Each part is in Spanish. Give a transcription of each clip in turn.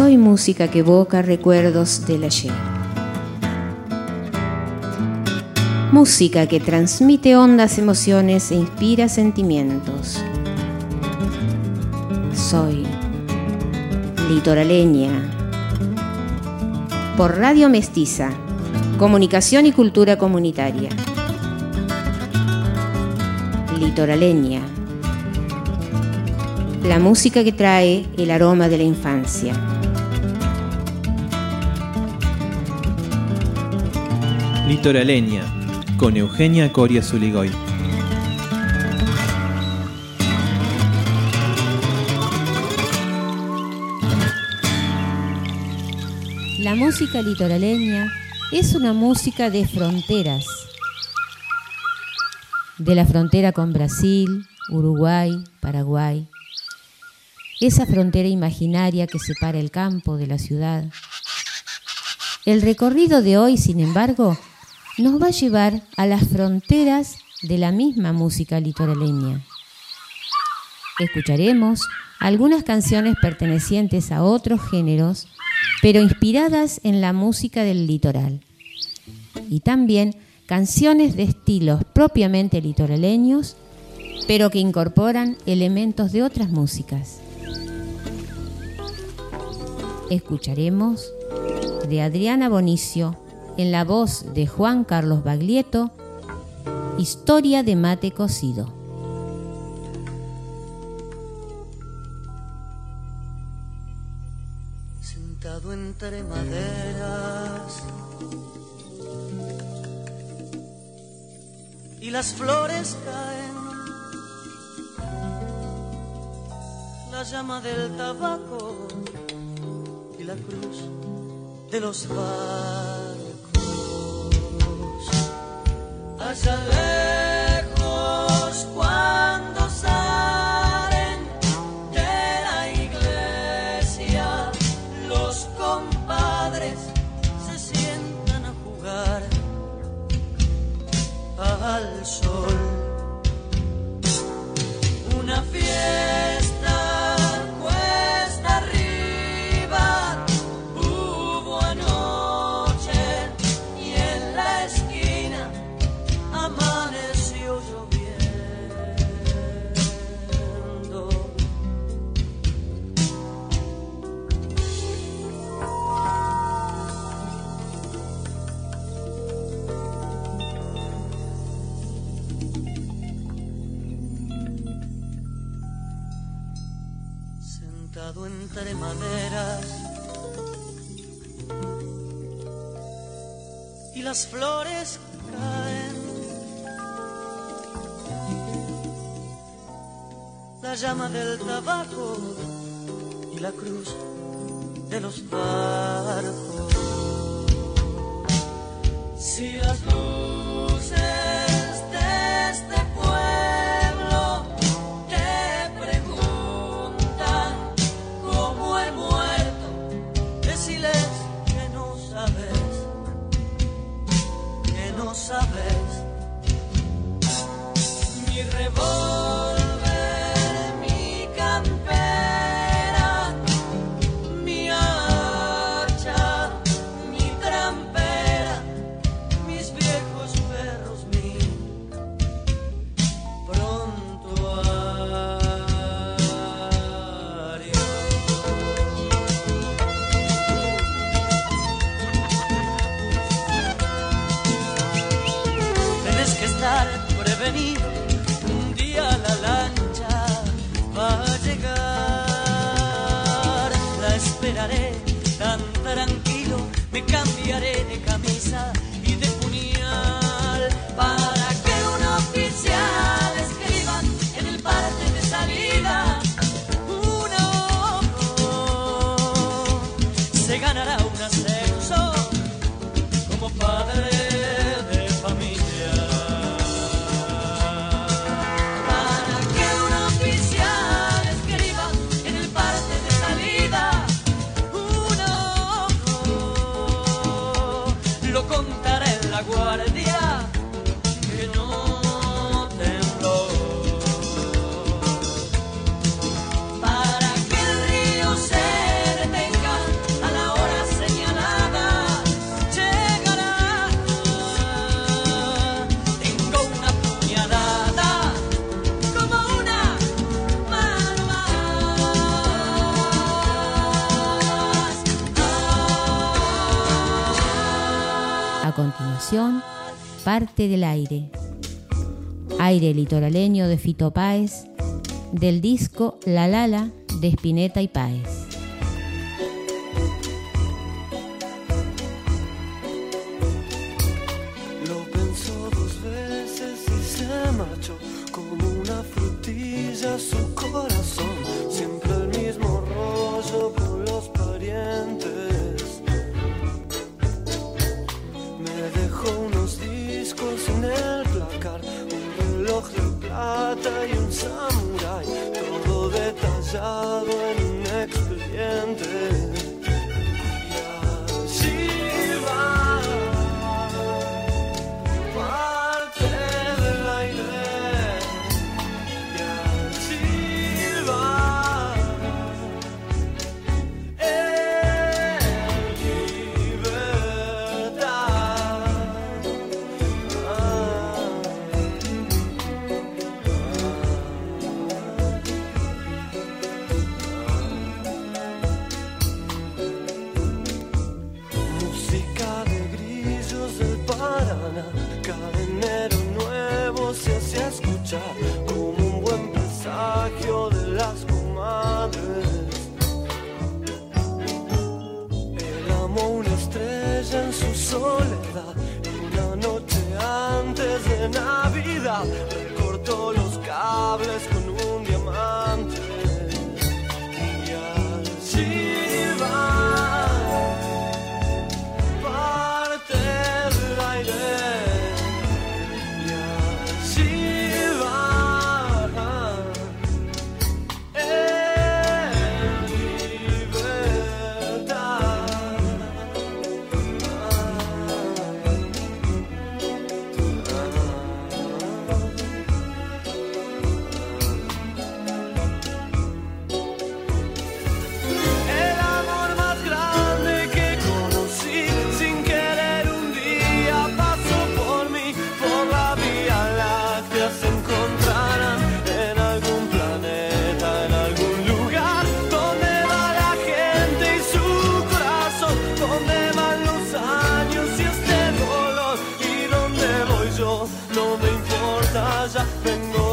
Soy música que evoca recuerdos del ayer. Música que transmite hondas emociones e inspira sentimientos. Soy litoraleña. Por Radio Mestiza, Comunicación y Cultura Comunitaria. Litoraleña. La música que trae el aroma de la infancia. Litoraleña, con Eugenia Coria Zuligoy. La música litoraleña es una música de fronteras, de la frontera con Brasil, Uruguay, Paraguay, esa frontera imaginaria que separa el campo de la ciudad. El recorrido de hoy, sin embargo, nos va a llevar a las fronteras de la misma música litoraleña. Escucharemos algunas canciones pertenecientes a otros géneros, pero inspiradas en la música del litoral. Y también canciones de estilos propiamente litoraleños, pero que incorporan elementos de otras músicas. Escucharemos de Adriana Bonicio en la voz de Juan Carlos Baglietto, Historia de mate cocido. Sentado entre maderas y las flores caen, la llama del tabaco y la cruz de los barcos. Allá llama del tabaco y la cruz de los. parte del aire. Aire litoraleño de Fito Páez, del disco La Lala de Spinetta y Páez. y un samurái, todo detallado en un expediente. no me importa, ya vengo.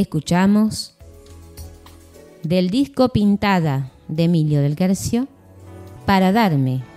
escuchamos del disco Pintada de Emilio del Guercio, Para darme.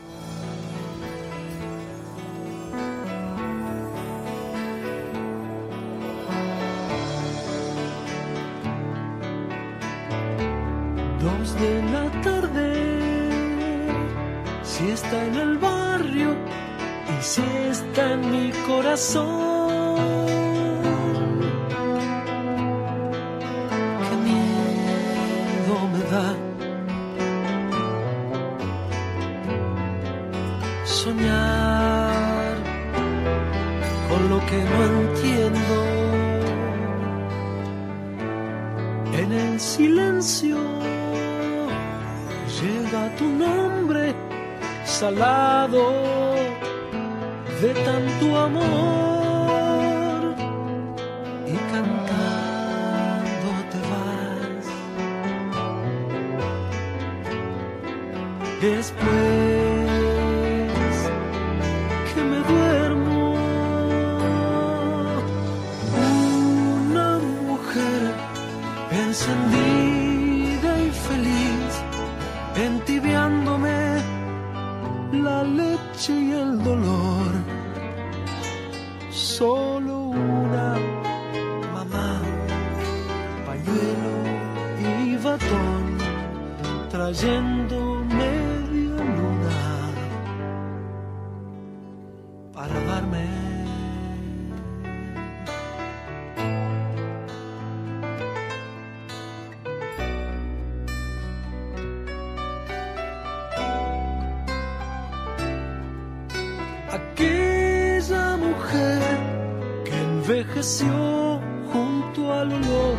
Envejeció junto al olor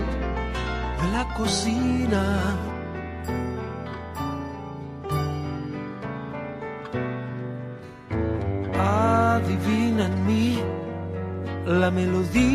de la cocina. Adivina en mí la melodía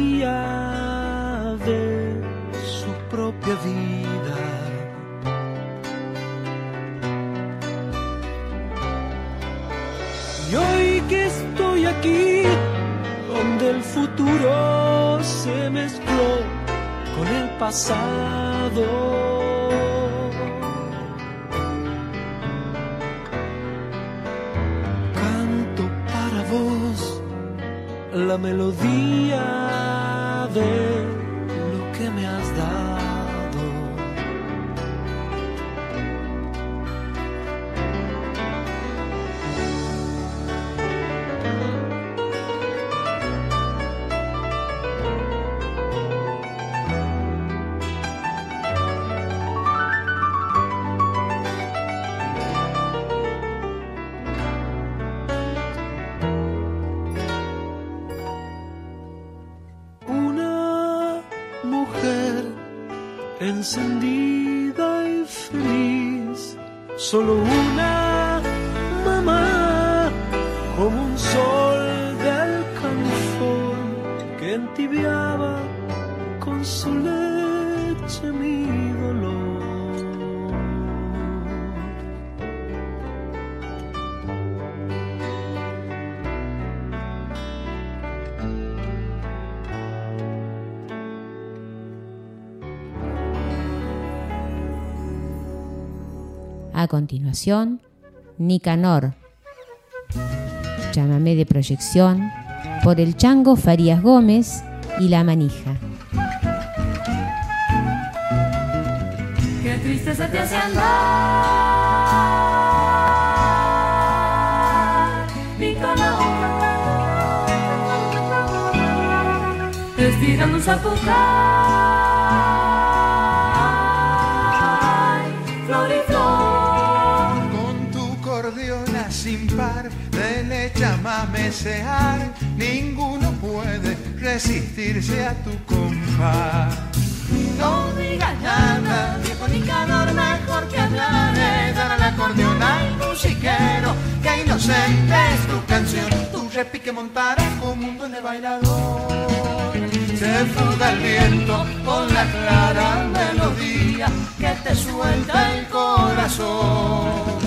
A continuación, Nicanor. Llámame de proyección por el Chango Farías Gómez y La Manija. Qué tristeza te hace andar, mi canal. Estirando un zapucay, ninguno puede resistirse a tu compás. No digas nada, viejo Nicanor, mejor que hablaré. Dar al acordeón al musiquero, que inocente es tu canción. Tu repique montará como un duende bailador. Se fuga el viento con la clara melodía que te suelta el corazón.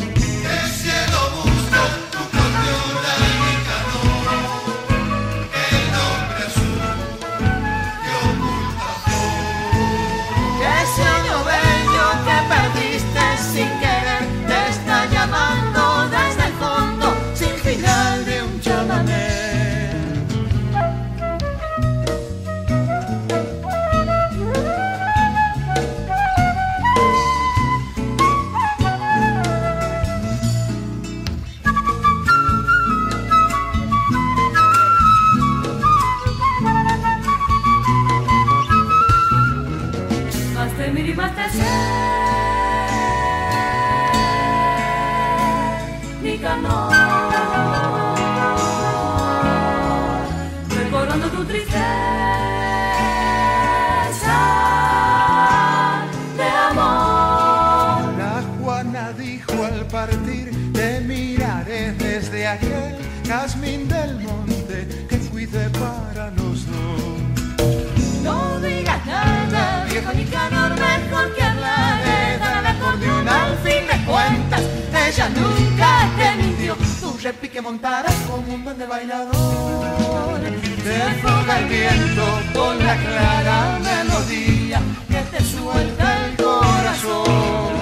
Sepi que montarás con mundo de bailadores. Desfoga el viento con la clara melodía que te suelta el corazón.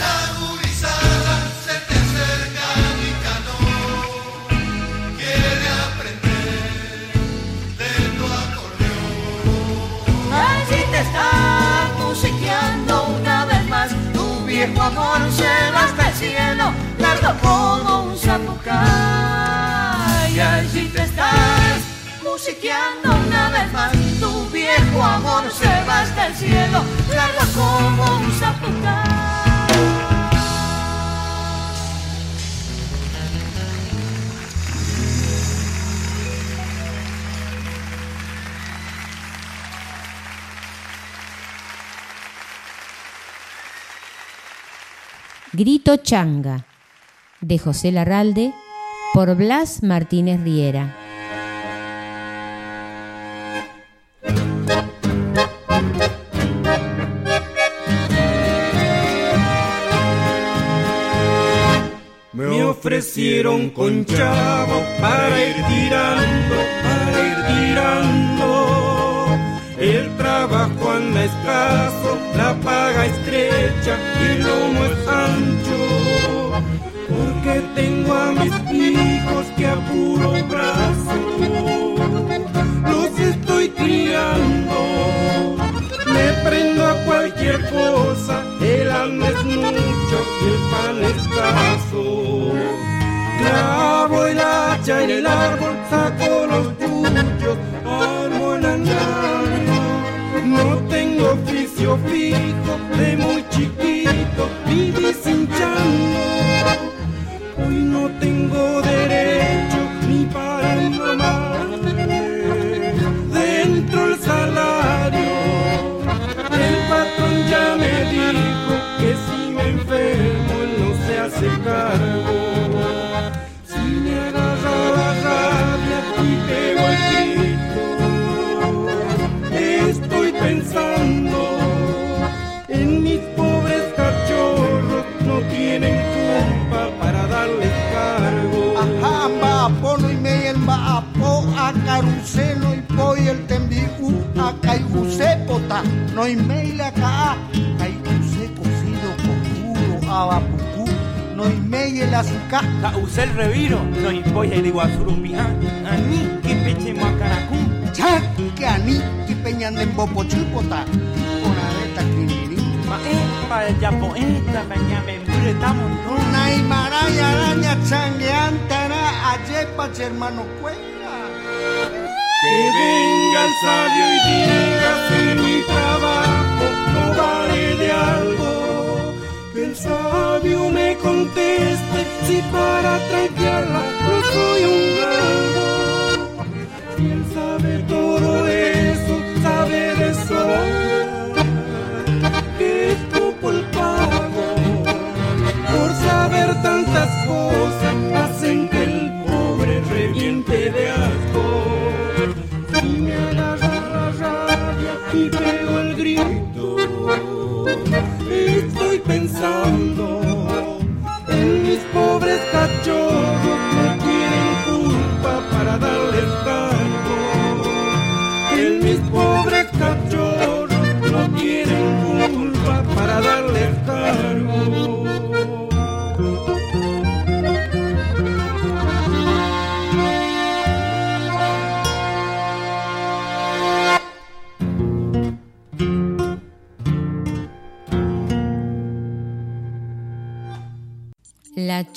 La aburrida se te acerca mi cano, quiere aprender de tu acordeón. Ay te está musicando una vez más tu viejo amor se va cielo, largo como un zapucay. Y allí te estás musiqueando una vez más. Tu viejo amor se va hasta el cielo, largo como un zapucay. Grito Changa, de José Larralde, por Blas Martínez Riera. Me ofrecieron con chavo para ir tirando, para ir tirando el trabajo anda escaso, la paga estrecha y lomo es ancho. Porque tengo a mis hijos que a puro brazo los estoy criando. Me prendo a cualquier cosa, el alma es mucho y el pan escaso. Clavo el hacha en el árbol, saco los tuyos, hermano Cuello.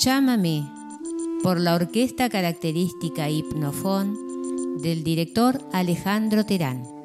Llámame por la orquesta característica hipnofón del director Alejandro Terán.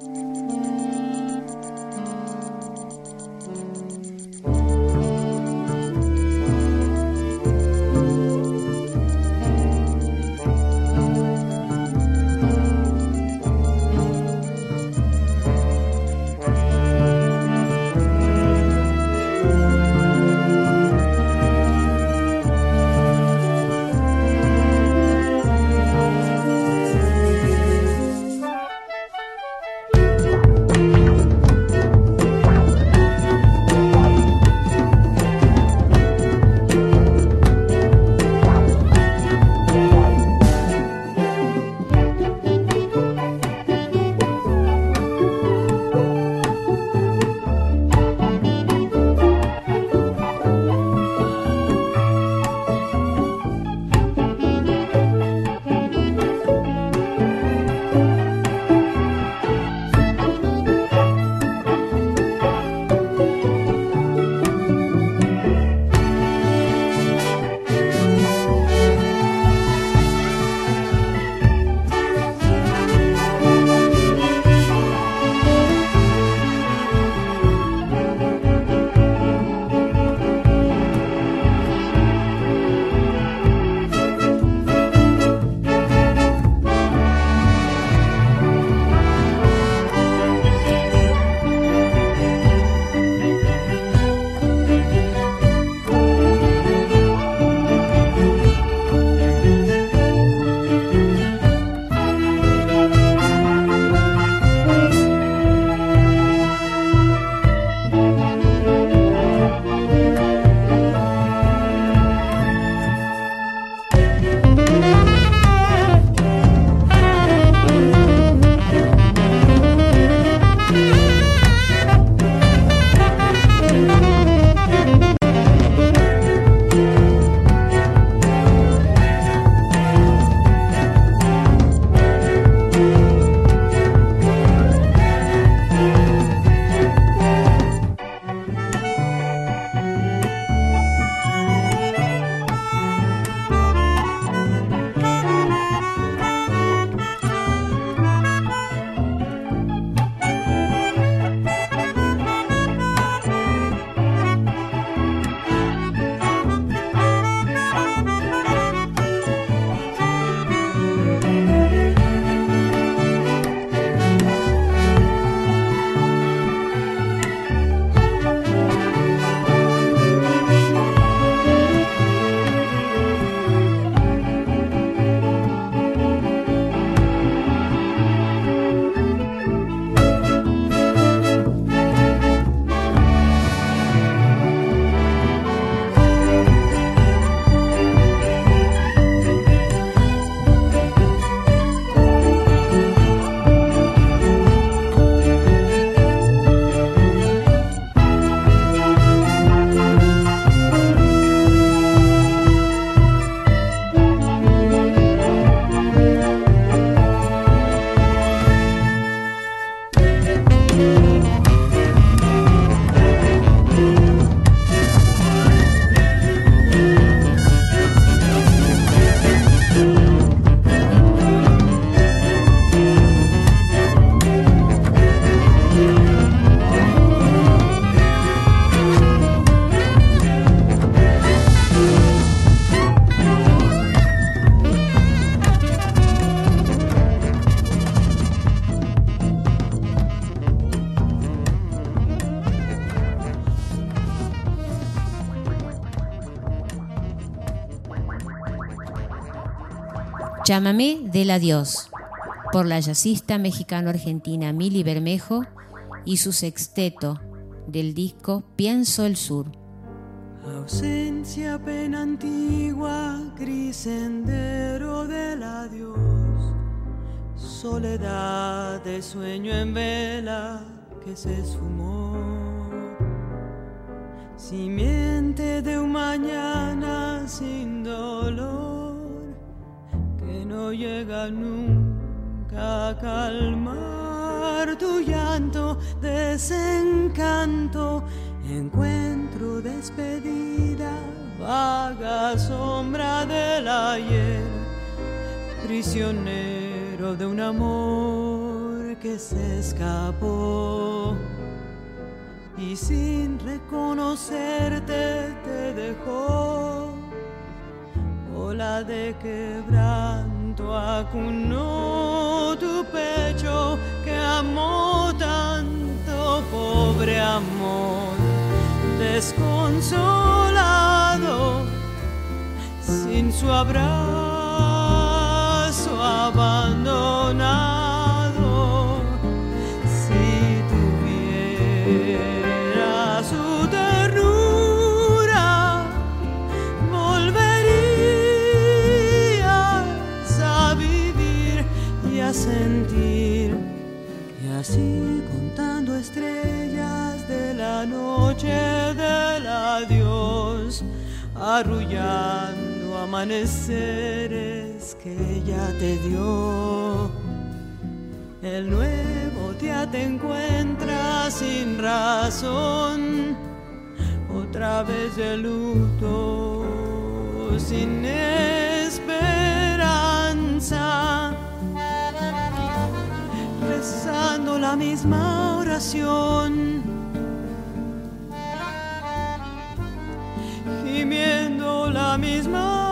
Del Adiós, por la jazzista mexicano-argentina Mili Bermejo y su sexteto del disco Pienso el Sur. Ausencia, pena antigua, gris sendero del adiós. Soledad de sueño en vela que se esfumó. Simiente de un mañana sin dolor no llega nunca a calmar tu llanto, desencanto Encuentro despedida, vaga sombra del ayer, prisionero de un amor que se escapó y sin reconocerte te dejó. Ola de acunó tu pecho que amó tanto, pobre amor desconsolado, sin su abrazo abandonado. Si tuviera su sentir. Y así contando estrellas de la noche del adiós, arrullando amaneceres que ya te dio. El nuevo día te encuentra sin razón, otra vez de luto, sin esperanza rezando la misma oración, gimiendo la misma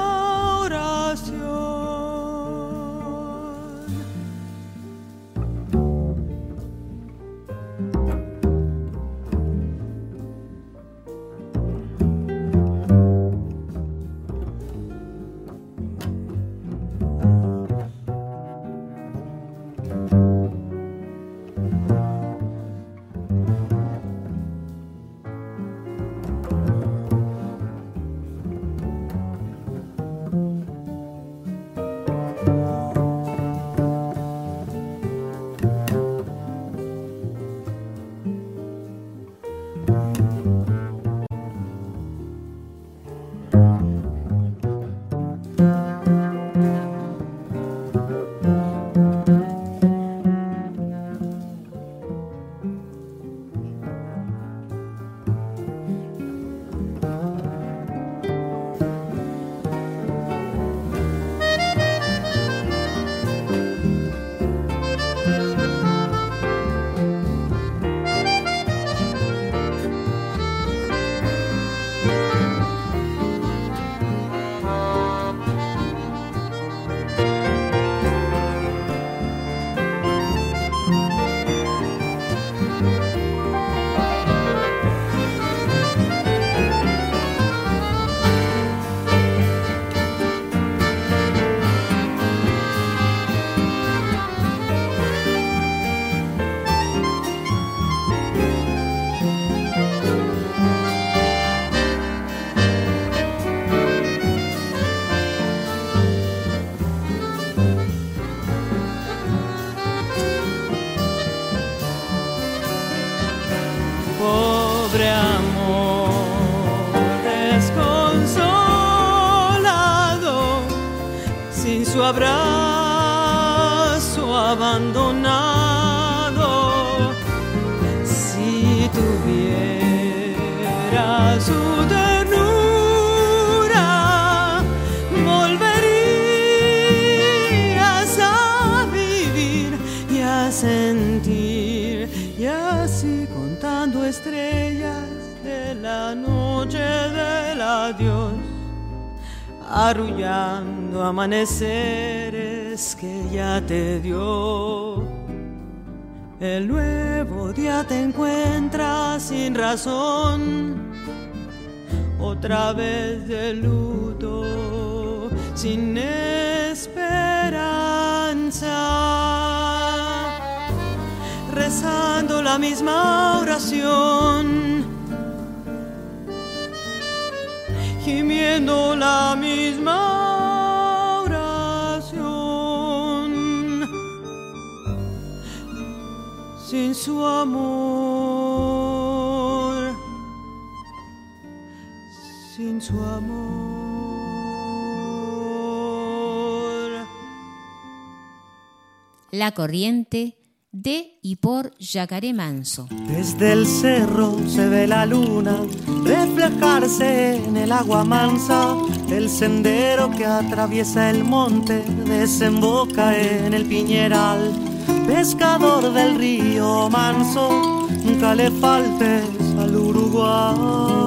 sin razón, otra vez de luto, sin esperanza, rezando la misma oración, gimiendo la misma oración, sin su amor, sin su amor. La corriente de y por Yacaré Manso. Desde el cerro se ve la luna reflejarse en el agua mansa. El sendero que atraviesa el monte desemboca en el piñeral. Pescador del río manso, nunca le faltes al Uruguay.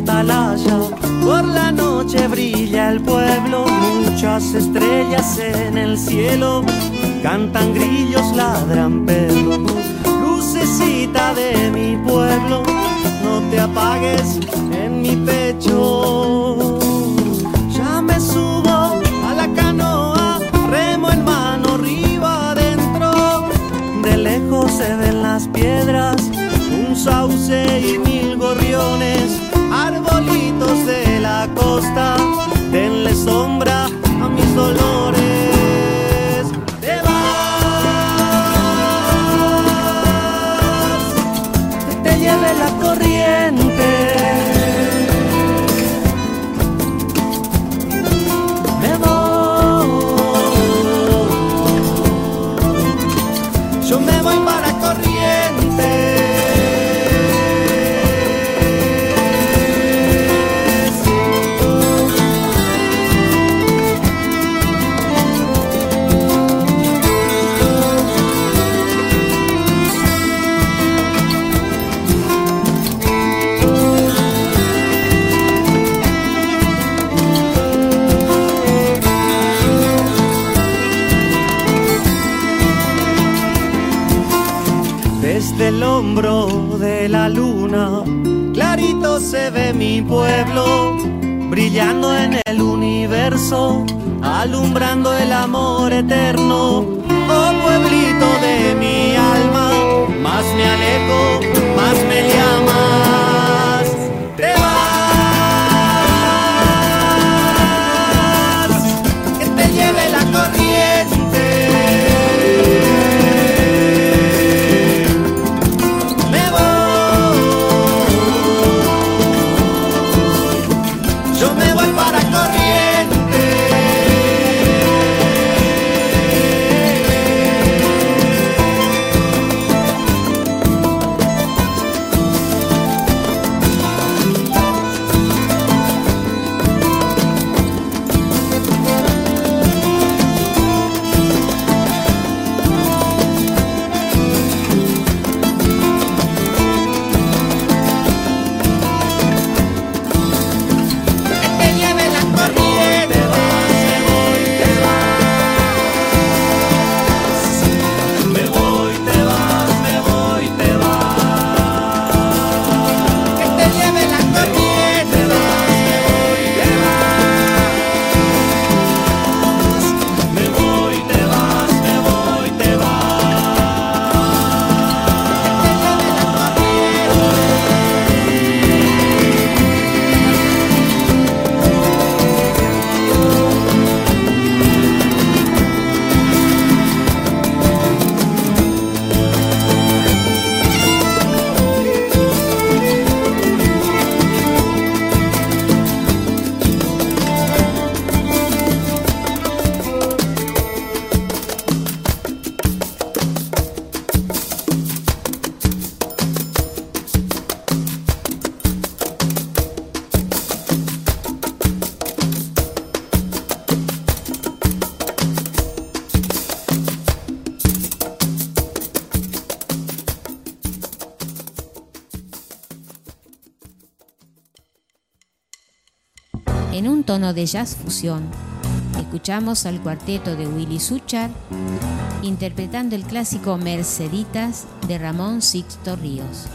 Atalaya, por la noche brilla el pueblo, muchas estrellas en el cielo, cantan grillos, ladran perros, lucecita de mi pueblo, no te apagues en mi pecho. Ya me subo a la canoa, remo en mano, arriba adentro, de lejos se ven las piedras, un sauce y mil gorriones, la costa, la luna, clarito se ve mi pueblo, brillando en el universo, alumbrando el amor eterno. De jazz fusión, Escuchamos al cuarteto de Willy Suchar interpretando el clásico Merceditas de Ramón Sixto Ríos.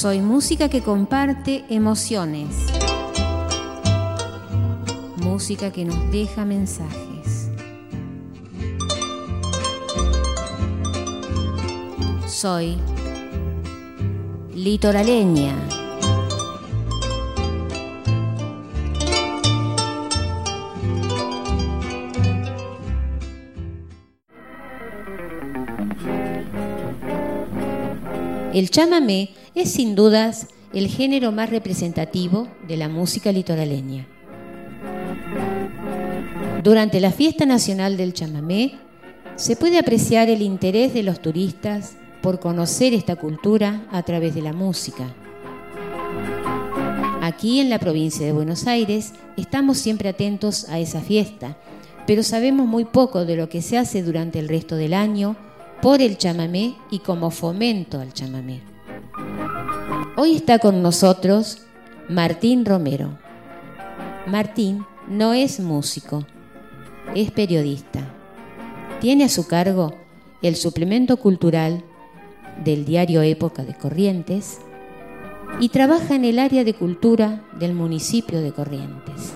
Soy música que comparte emociones. Música que nos deja mensajes. Soy litoraleña. El chamamé es sin dudas el género más representativo de la música litoraleña. Durante la fiesta nacional del chamamé se puede apreciar el interés de los turistas por conocer esta cultura a través de la música. Aquí en la provincia de Buenos Aires estamos siempre atentos a esa fiesta, pero sabemos muy poco de lo que se hace durante el resto del año por el chamamé y como fomento al chamamé. Hoy está con nosotros Martín Romero. Martín no es músico, es periodista. Tiene a su cargo el suplemento cultural del diario Época de Corrientes y trabaja en el área de cultura del municipio de Corrientes.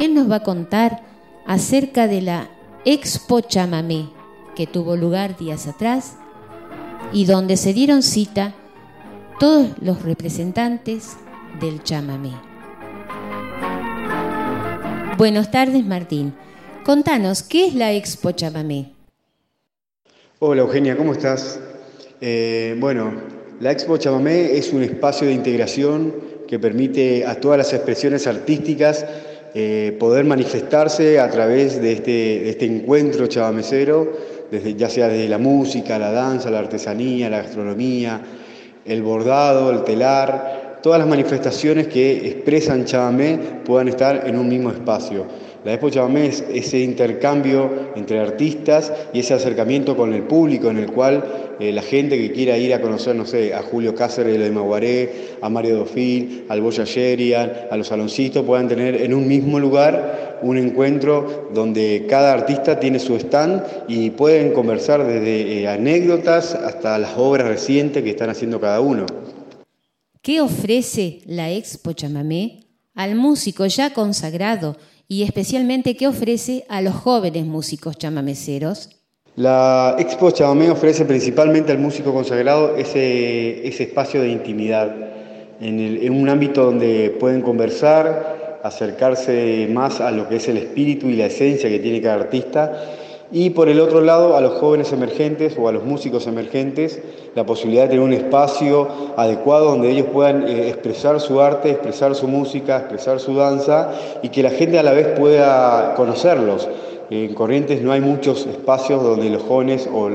Él nos va a contar acerca de la Expo Chamamé que tuvo lugar días atrás y donde se dieron cita todos los representantes del chamamé. Buenas tardes, Martín. Contanos, ¿qué es la Expo Chamamé? Hola Eugenia, ¿cómo estás? Eh, bueno, la Expo Chamamé es un espacio de integración que permite a todas las expresiones artísticas eh, poder manifestarse a través de este, de este encuentro chabamecero, desde, ya sea desde la música, la danza, la artesanía, la gastronomía, el bordado, el telar, todas las manifestaciones que expresan Chabamé puedan estar en un mismo espacio. La Expo Chabamé es ese intercambio entre artistas y ese acercamiento con el público en el cual eh, la gente que quiera ir a conocer, no sé, a Julio Cáceres de Maguaré, a Mario Dofil, al Boya Sherian, a los saloncitos, puedan tener en un mismo lugar un encuentro donde cada artista tiene su stand y pueden conversar desde eh, anécdotas hasta las obras recientes que están haciendo cada uno. ¿Qué ofrece la Expo Chamamé al músico ya consagrado y especialmente qué ofrece a los jóvenes músicos chamameceros? La Expo Chamamé ofrece principalmente al músico consagrado ese, ese espacio de intimidad, en, el- en un ámbito donde pueden conversar, acercarse más a lo que es el espíritu y la esencia que tiene cada artista, y por el otro lado a los jóvenes emergentes o a los músicos emergentes la posibilidad de tener un espacio adecuado donde ellos puedan eh, expresar su arte, expresar su música, expresar su danza y que la gente a la vez pueda conocerlos. En Corrientes no hay muchos espacios donde los jóvenes o,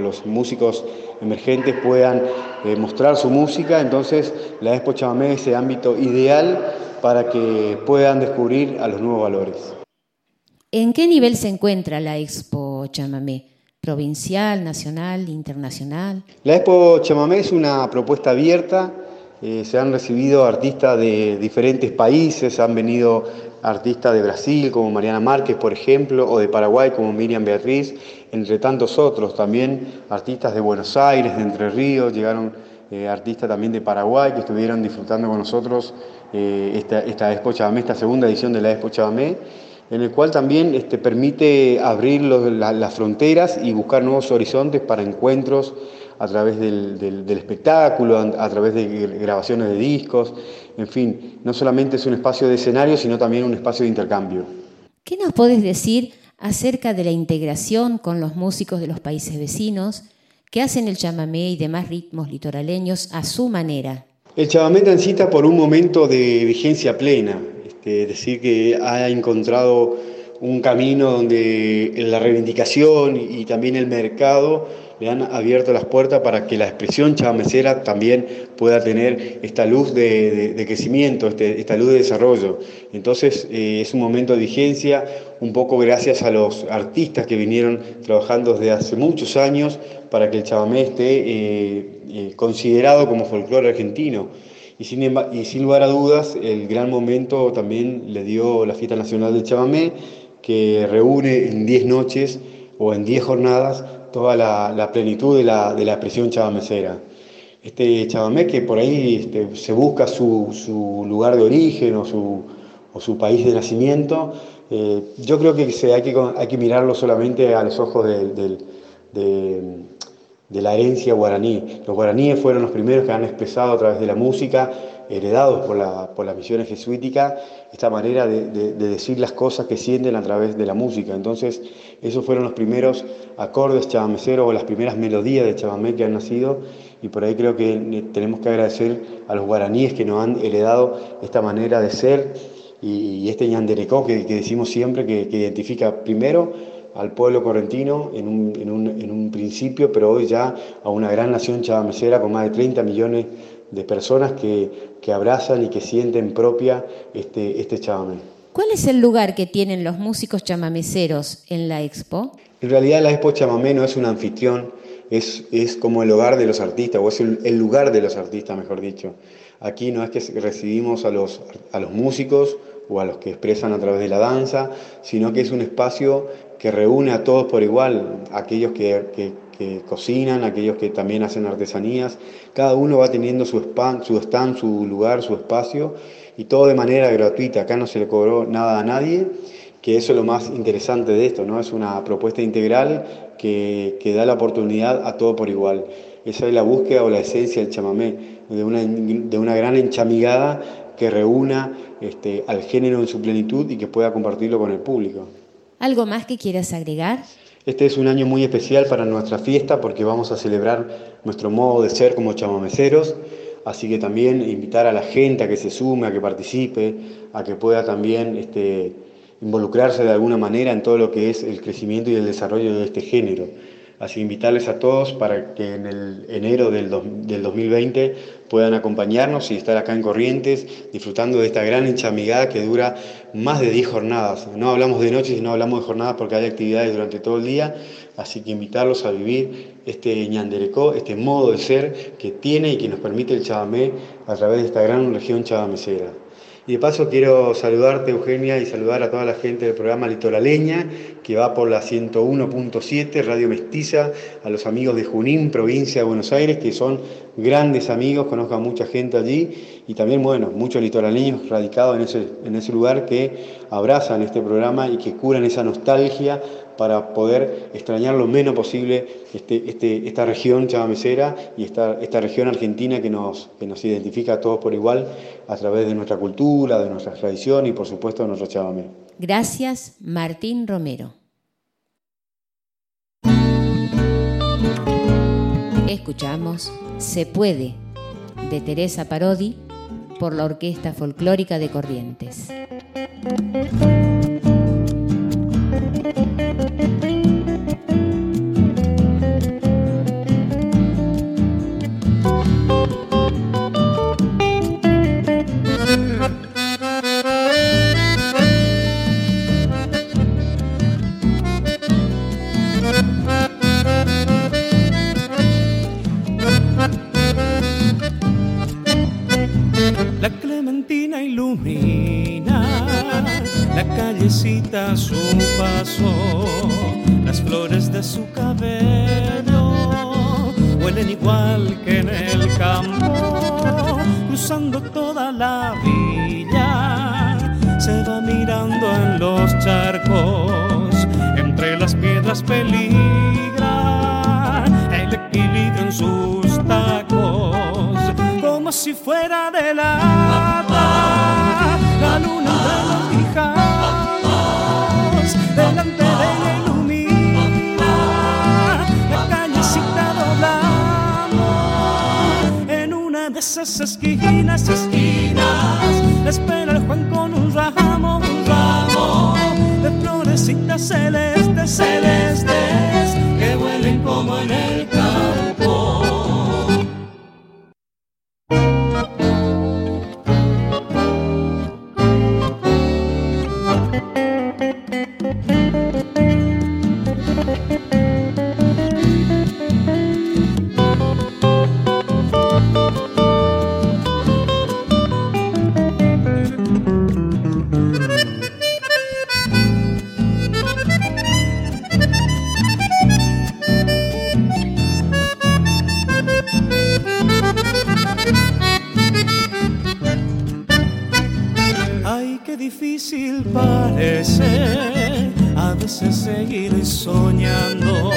los, músicos emergentes puedan eh, mostrar su música, entonces la Expo Chamamé es ese ámbito ideal para que puedan descubrir a los nuevos valores. ¿En qué nivel se encuentra la Expo Chamamé? ¿Provincial, nacional, internacional? La Expo Chamamé es una propuesta abierta, eh, se han recibido artistas de diferentes países, han venido artistas de Brasil como Mariana Márquez, por ejemplo, o de Paraguay como Miriam Beatriz, entre tantos otros, también artistas de Buenos Aires, de Entre Ríos, llegaron eh, artistas también de Paraguay que estuvieron disfrutando con nosotros eh, esta, esta Expo Chamamé, esta segunda edición de la Expo Chamamé en el cual también este, permite abrir los- la- las fronteras y buscar nuevos horizontes para encuentros a través del, del- del espectáculo, a, través de grabaciones de discos, en fin, no solamente es un espacio de escenario, sino también un espacio de intercambio. ¿Qué nos podés decir acerca de la integración con los músicos de los países vecinos que hacen el chamamé y demás ritmos litoraleños a su manera? El Chabamé transita por un momento de vigencia plena, es decir, que ha encontrado un camino donde la reivindicación y también el mercado le han abierto las puertas para que la expresión chabamecera también pueda tener esta luz de, de- de crecimiento, este- esta luz de desarrollo. Entonces eh, es un momento de vigencia, un poco gracias a los artistas que vinieron trabajando desde hace muchos años para que el chabamé esté eh, eh, considerado como folclore argentino. Y sin, lugar a dudas, el gran momento también le dio la Fiesta Nacional del Chamamé, que reúne en 10 noches o en 10 jornadas toda la, plenitud de la, de expresión chabamecera. Este chamamé que por ahí este, se busca su, su lugar de origen o su, o su país de nacimiento, eh, yo creo que se, hay, que hay que mirarlo solamente a los ojos del- del- de, de la herencia guaraní. Los guaraníes fueron los primeros que han expresado a través de la música, heredados por la, por la misión jesuítica, esta manera de, de- de decir las cosas que sienten a través de la música. Entonces, esos fueron los primeros acordes chabameceros o las primeras melodías de chamamé que han nacido y por ahí creo que tenemos que agradecer a los guaraníes que nos han heredado esta manera de ser y, y este ñanderecó que, que decimos siempre que, que identifica primero al pueblo correntino en un, en, un, en un principio, pero hoy ya a una gran nación chabamecera con más de 30 millones de personas que, que abrazan y que sienten propia este, este chamamé. ¿Cuál es el lugar que tienen los músicos chamameceros en la expo? En realidad la Expo Chamamé no es un anfitrión, es, es como el hogar de los artistas, o es el, el lugar de los artistas, mejor dicho. Aquí no es que recibimos a los, a los músicos o a los que expresan a través de la danza, sino que es un espacio que reúne a todos por igual, aquellos que, que- cocinan, aquellos que también hacen artesanías, cada uno va teniendo su, span, su stand, su lugar, su espacio, y todo de manera gratuita, acá no se le cobró nada a nadie, que eso es lo más interesante de esto, ¿no? Es una propuesta integral que, que da la oportunidad a todo por igual. Esa es la búsqueda o la esencia del chamamé, de una, de una gran enchamigada que reúna este, al género en su plenitud y que pueda compartirlo con el público. ¿Algo más que quieras agregar? Este es un año muy especial para nuestra fiesta porque vamos a celebrar nuestro modo de ser como chamameceros, así que también invitar a la gente a que se sume, a que participe, a que pueda también este, involucrarse de alguna manera en todo lo que es el crecimiento y el desarrollo de este género. Así invitarles a todos para que en el enero del, dos- del 2020 puedan acompañarnos y estar acá en Corrientes disfrutando de esta gran enchamigada que dura más de 10 jornadas. No hablamos de noche, sino hablamos de jornadas porque hay actividades durante todo el día. Así que invitarlos a vivir este ñanderecó, este modo de ser que tiene y que nos permite el Chabamé a través de esta gran región chabamecera. Y de paso quiero saludarte, Eugenia, y saludar a toda la gente del programa Litoraleña, que va por la 101.7, Radio Mestiza, a los amigos de Junín, provincia de Buenos Aires, que son grandes amigos, conozco a mucha gente allí, y también, bueno, muchos litoraleños radicados en ese, en ese lugar que abrazan este programa y que curan esa nostalgia para poder extrañar lo menos posible este, este, esta región chabamecera y esta, esta región argentina que nos, que nos identifica a todos por igual a través de nuestra cultura, de nuestra tradición y por supuesto de nuestro chabamé. Gracias, Martín Romero. Escuchamos Se puede de Teresa Parodi por la Orquesta Folclórica de Corrientes. Difícil parece a veces seguir soñando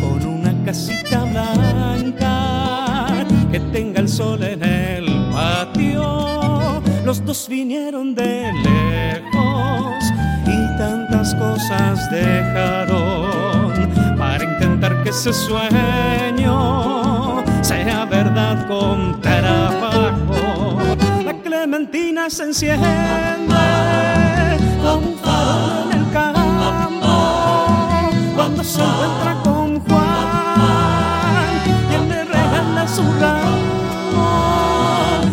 con una casita blanca que tenga el sol en el patio. Los dos vinieron de lejos y tantas cosas dejaron para intentar que ese sueño sea verdad con trabajo. Se enciende un en el campo cuando se encuentra con Juan él le regala su ramo.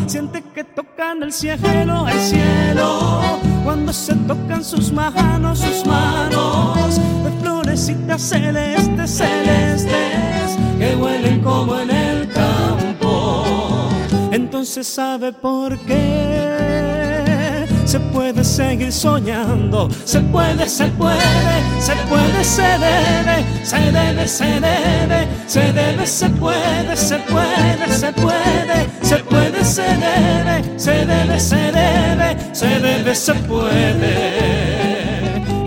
Siente que tocan el cielo, el cielo cuando se tocan sus manos, sus manos de florecitas celestes, celestes que huelen como el. Entonces sabe por qué. Se puede seguir soñando, se puede, se puede, se puede, se debe, se debe, se debe, se debe, se puede, se puede, se puede, se puede, se debe, se debe, se debe, se debe, se puede.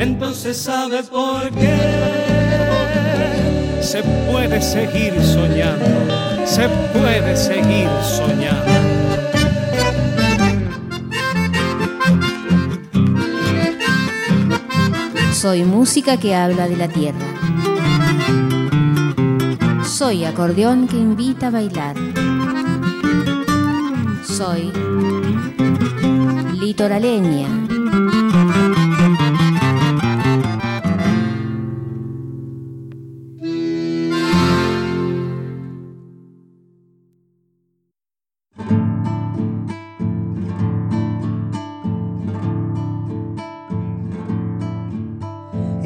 Entonces sabe por qué. Se puede seguir soñando, se puede seguir soñando. Soy música que habla de la tierra. Soy acordeón que invita a bailar. Soy litoraleña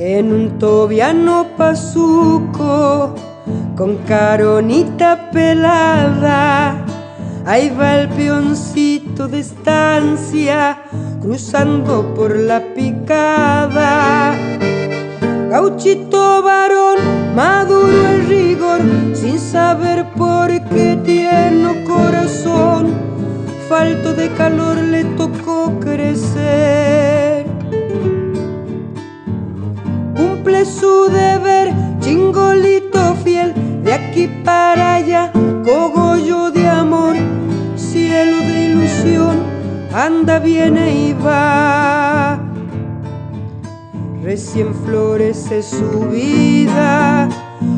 En un tobiano pasuco con caronita pelada, ahí va el peoncito de estancia cruzando por la picada. Gauchito varón, maduro el rigor, sin saber por qué tierno corazón, falto de calor le tocó crecer su deber, chingolito fiel, de aquí para allá, cogollo de amor, cielo de ilusión, anda, viene y va. Recién florece su vida,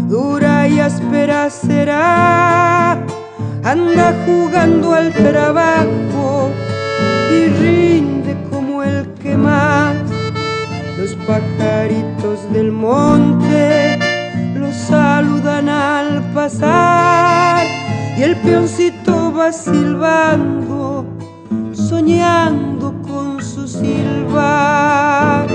dura y áspera será, anda jugando al trabajo y rinde como el que más los pajaritos del monte los saludan al pasar y el peoncito va silbando, soñando con su silbar.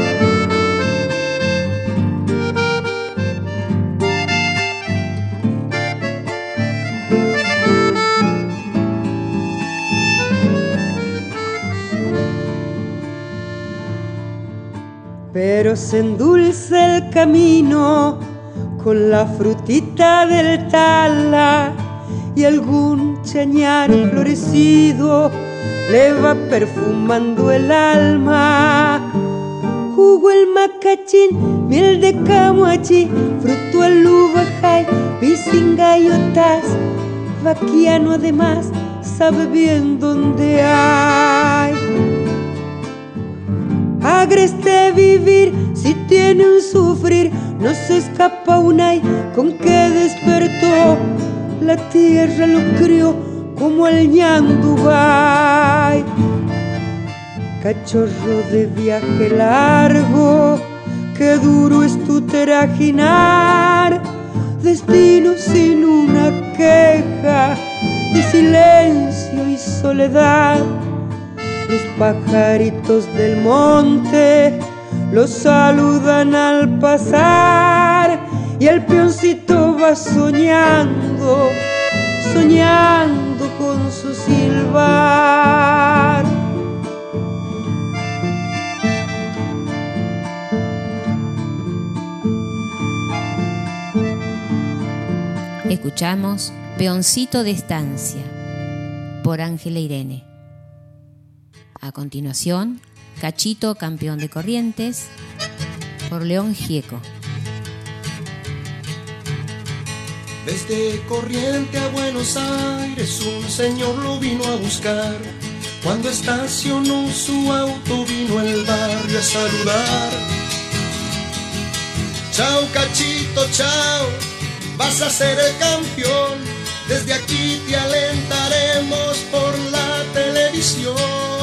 Pero se endulce el camino con la frutita del tala y algún chañar florecido le va perfumando el alma. Jugo el macachín, miel de camuachi, fruto el uvajay, pisingayotas, vaquiano además sabe bien dónde hay agreste vivir, si tiene un sufrir, no se escapa un ay con que despertó. La tierra lo crió como el ñandubay. Cachorro de viaje largo, qué duro es tu trajinar. Destino sin una queja, de silencio y soledad los pajaritos del monte los saludan al pasar y el peoncito va soñando, soñando con su silbar. Escuchamos Peoncito de Estancia por Ángela Irene. A continuación, Cachito, campeón de Corrientes, por León Gieco. Desde Corriente a Buenos Aires un señor lo vino a buscar. Cuando estacionó su auto vino al barrio a saludar. Chao cachito, chao, vas a ser el campeón. Desde aquí te alentaremos por la televisión.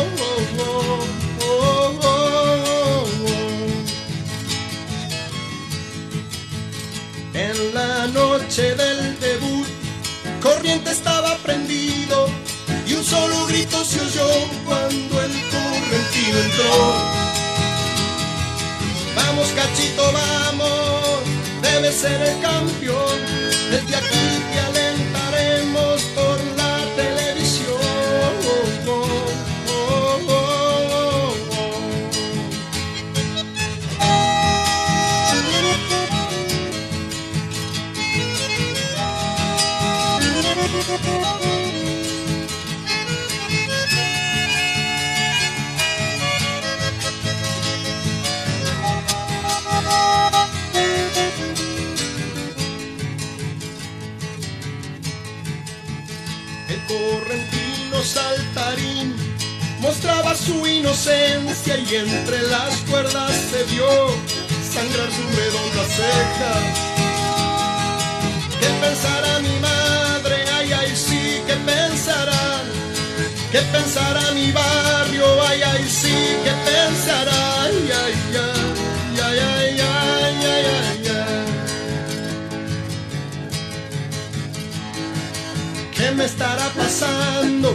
La noche del debut, Corriente estaba prendido y un solo grito se oyó cuando el correntino entró. Vamos cachito, vamos, debe ser el campeón. Desde aquí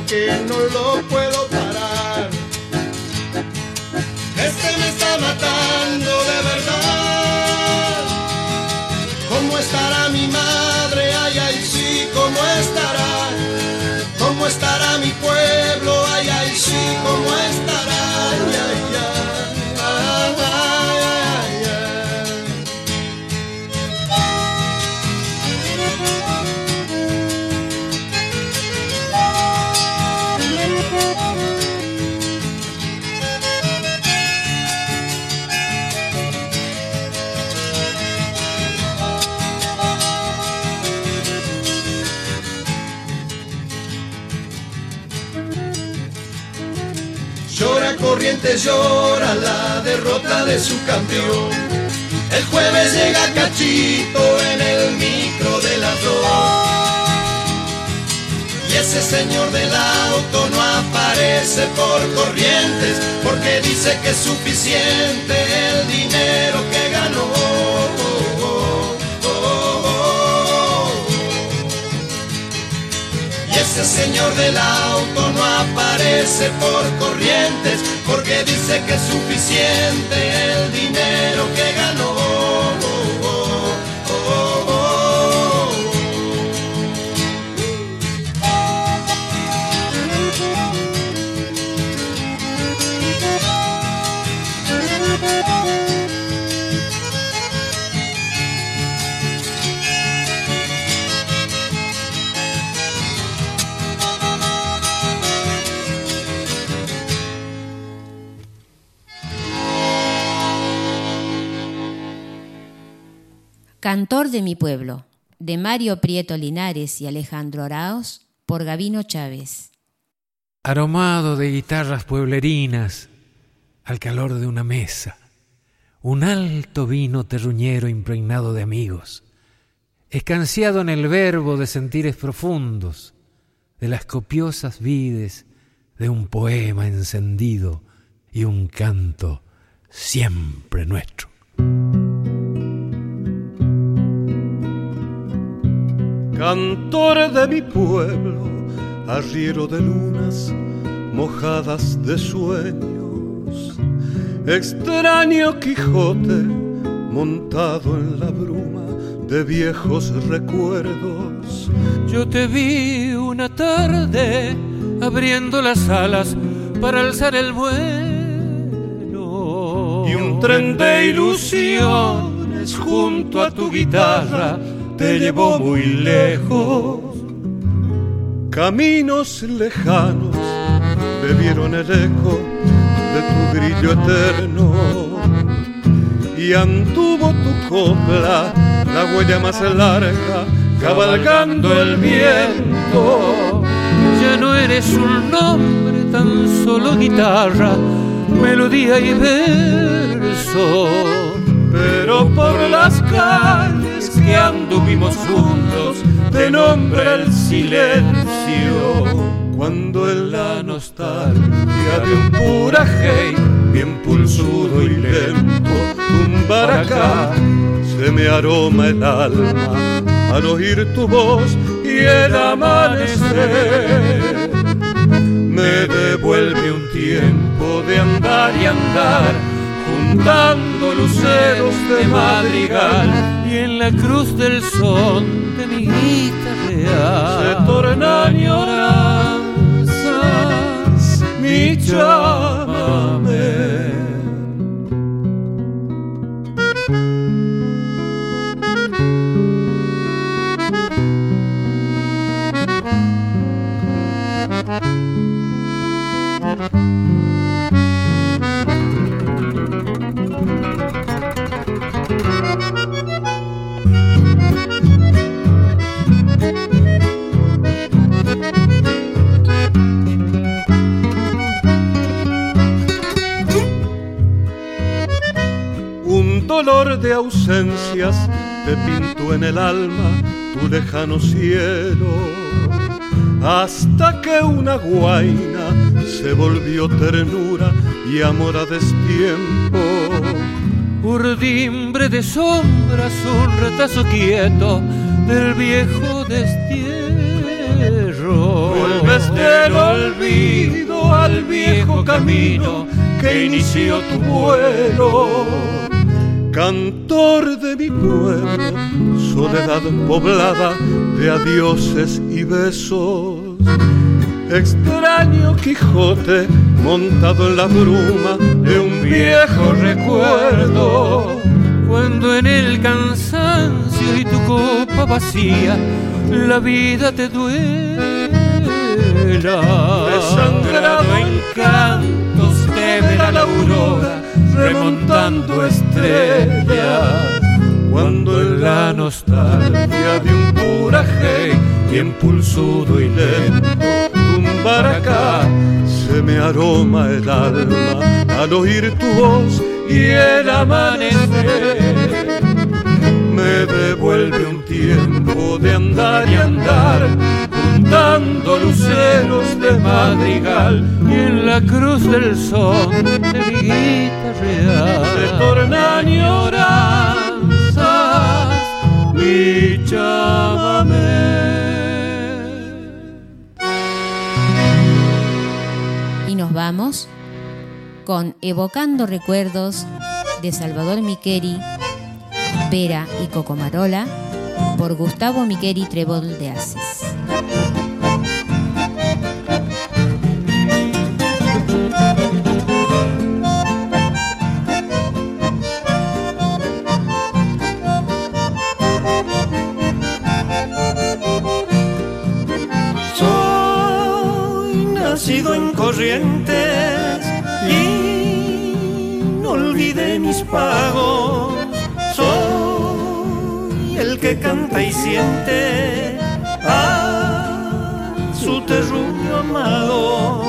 que no lo puedo? Llora la derrota de su campeón. El jueves llega Cachito en el micro de las dos. Y ese señor del auto no aparece por Corrientes porque dice que es suficiente el dinero que ganó. Y ese señor del auto aparece por corrientes porque dice que es suficiente el dinero que ganó. Cantor de mi pueblo, de Mario Prieto Linares y Alejandro Araos, por Gavino Chávez. aromado de guitarras pueblerinas al calor de una mesa, un alto vino terruñero impregnado de amigos, escanciado en el verbo de sentires profundos, de las copiosas vides de un poema encendido y un canto siempre nuestro. Cantor de mi pueblo, arriero de lunas mojadas de sueños, extraño Quijote montado en la bruma de viejos recuerdos. Yo te vi una tarde abriendo las alas para alzar el vuelo. Y un tren de ilusiones junto a tu guitarra te llevó muy lejos. Caminos lejanos bebieron el eco de tu brillo eterno. Y anduvo tu copla la huella más larga, cabalgando el viento. Ya no eres un nombre, tan solo guitarra, melodía y verso. Pero por las calles que anduvimos juntos, te nombra el silencio. Cuando en la nostalgia de un puraje bien pulsudo y lento tumbar acá, se me aroma el alma al oír tu voz y el amanecer. Me devuelve un tiempo de andar y andar juntando luceros de madrigal Y en la cruz del son de mi guitarra se tornan añoranzas mi llámame. De ausencias te pintó en el alma tu lejano cielo, hasta que una guaina se volvió ternura y amor a destiempo. Urdimbre de sombras, un retazo quieto del viejo destierro. Vuelves del olvido al viejo camino que inició tu vuelo. Cantor de mi pueblo, soledad poblada de adioses y besos. Extraño Quijote montado en la bruma de un viejo recuerdo. Cuando en el cansancio y tu copa vacía la vida te duela. Desangrado en cantos te verá la aurora remontando estrellas. Cuando en la nostalgia de un coraje y impulsudo y lento tumbar acá se me aroma el alma al oír tu voz y el amanecer me devuelve un tiempo de andar y andar juntando luceros de madrigal y en la cruz del son de mi guitarra. Se torna añoranzas mi Y nos vamos con Evocando Recuerdos de Salvador Miqueri, Vera y Cocomarola por Gustavo Miqueri Trebol de Aces. Soy nacido en Corrientes y no olvidé mis pagos. Que canta y siente a su terruño amado.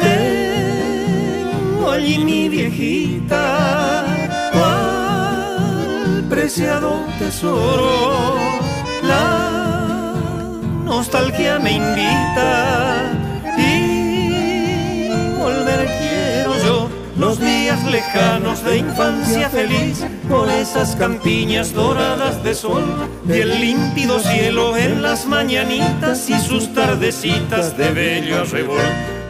Tengo allí mi viejita, cual preciado tesoro. La nostalgia me invita los días lejanos de infancia feliz por esas campiñas doradas de sol y el límpido cielo en las mañanitas y sus tardecitas de bello arrebol.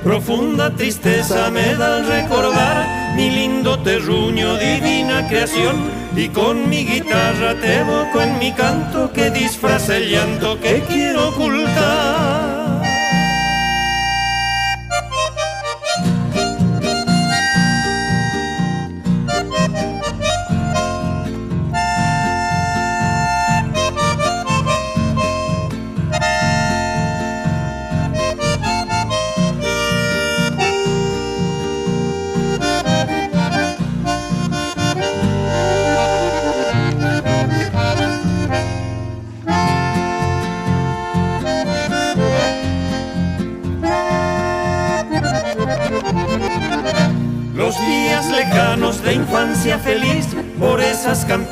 Profunda tristeza me da al recordar mi lindo terruño, divina creación. Y con mi guitarra te evoco en mi canto que disfraza el llanto que quiero ocultar.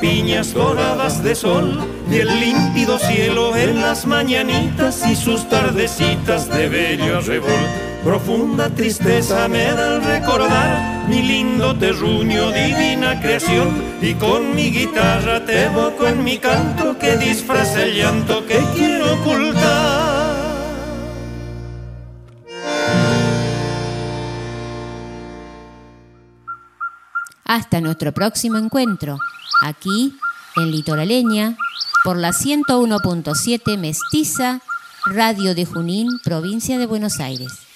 Campiñas doradas de sol y el límpido cielo en las mañanitas y sus tardecitas de bello arrebol. Profunda tristeza me da al recordar mi lindo terruño, divina creación y con mi guitarra te evoco en mi canto que disfraza el llanto que quiero ocultar. Hasta nuestro próximo encuentro, aquí en Litoraleña, por la 101.7 Mestiza, Radio de Junín, provincia de Buenos Aires.